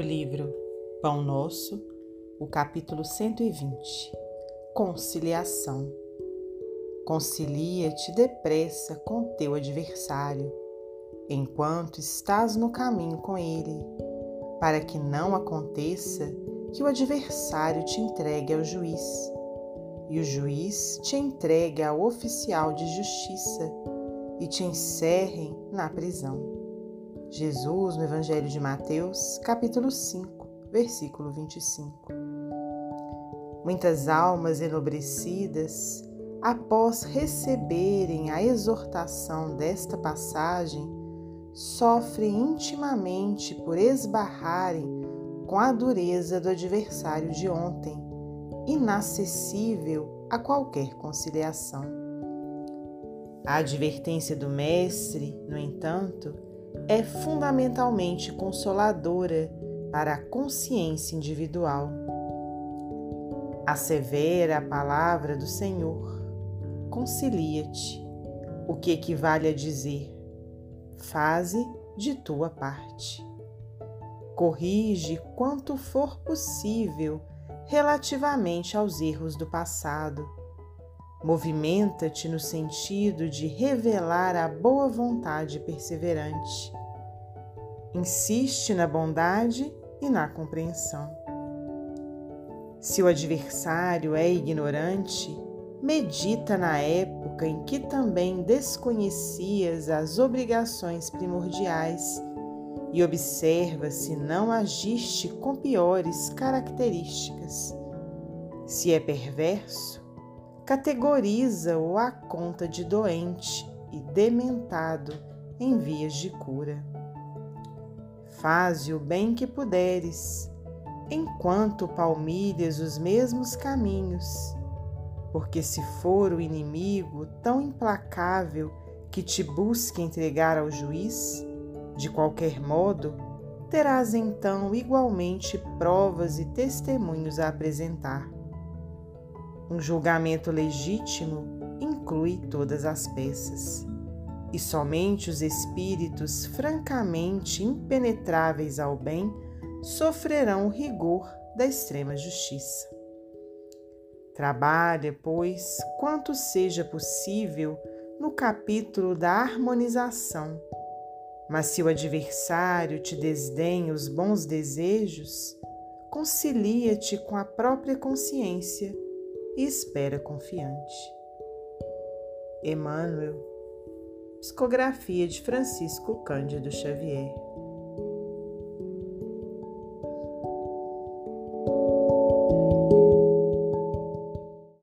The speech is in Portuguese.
livro Pão Nosso, o capítulo 120 Conciliação. Concilia-te depressa com teu adversário, enquanto estás no caminho com ele, para que não aconteça que o adversário te entregue ao juiz, e o juiz te entregue ao oficial de justiça e te encerrem na prisão. Jesus, no Evangelho de Mateus, capítulo 5, versículo 25. Muitas almas enobrecidas, após receberem a exortação desta passagem, sofrem intimamente por esbarrarem com a dureza do adversário de ontem, inacessível a qualquer conciliação. A advertência do Mestre, no entanto, é fundamentalmente consoladora para a consciência individual. Assevera a palavra do Senhor, concilia-te, o que equivale a dizer: faze de tua parte. Corrige quanto for possível relativamente aos erros do passado. Movimenta-te no sentido de revelar a boa vontade perseverante insiste na bondade e na compreensão. Se o adversário é ignorante, medita na época em que também desconhecias as obrigações primordiais e observa se não agiste com piores características. Se é perverso, categoriza-o à conta de doente e dementado em vias de cura. Faze o bem que puderes, enquanto palmilhas os mesmos caminhos, porque se for o inimigo tão implacável que te busque entregar ao juiz, de qualquer modo, terás então igualmente provas e testemunhos a apresentar. Um julgamento legítimo inclui todas as peças e somente os espíritos francamente impenetráveis ao bem sofrerão o rigor da extrema justiça. Trabalha, pois, quanto seja possível no capítulo da harmonização. Mas se o adversário te desdenha os bons desejos, concilia-te com a própria consciência e espera confiante. Emmanuel Psicografia de Francisco Cândido Xavier.